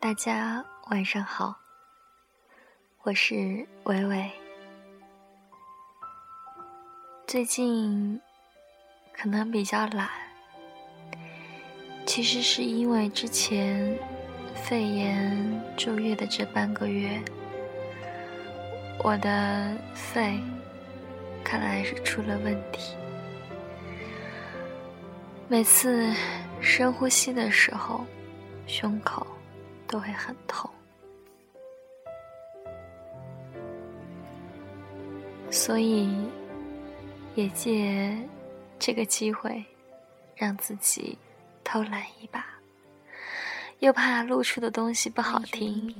大家晚上好，我是伟伟。最近可能比较懒，其实是因为之前肺炎住院的这半个月，我的肺看来是出了问题。每次深呼吸的时候，胸口都会很痛，所以也借这个机会，让自己偷懒一把，又怕露出的东西不好听，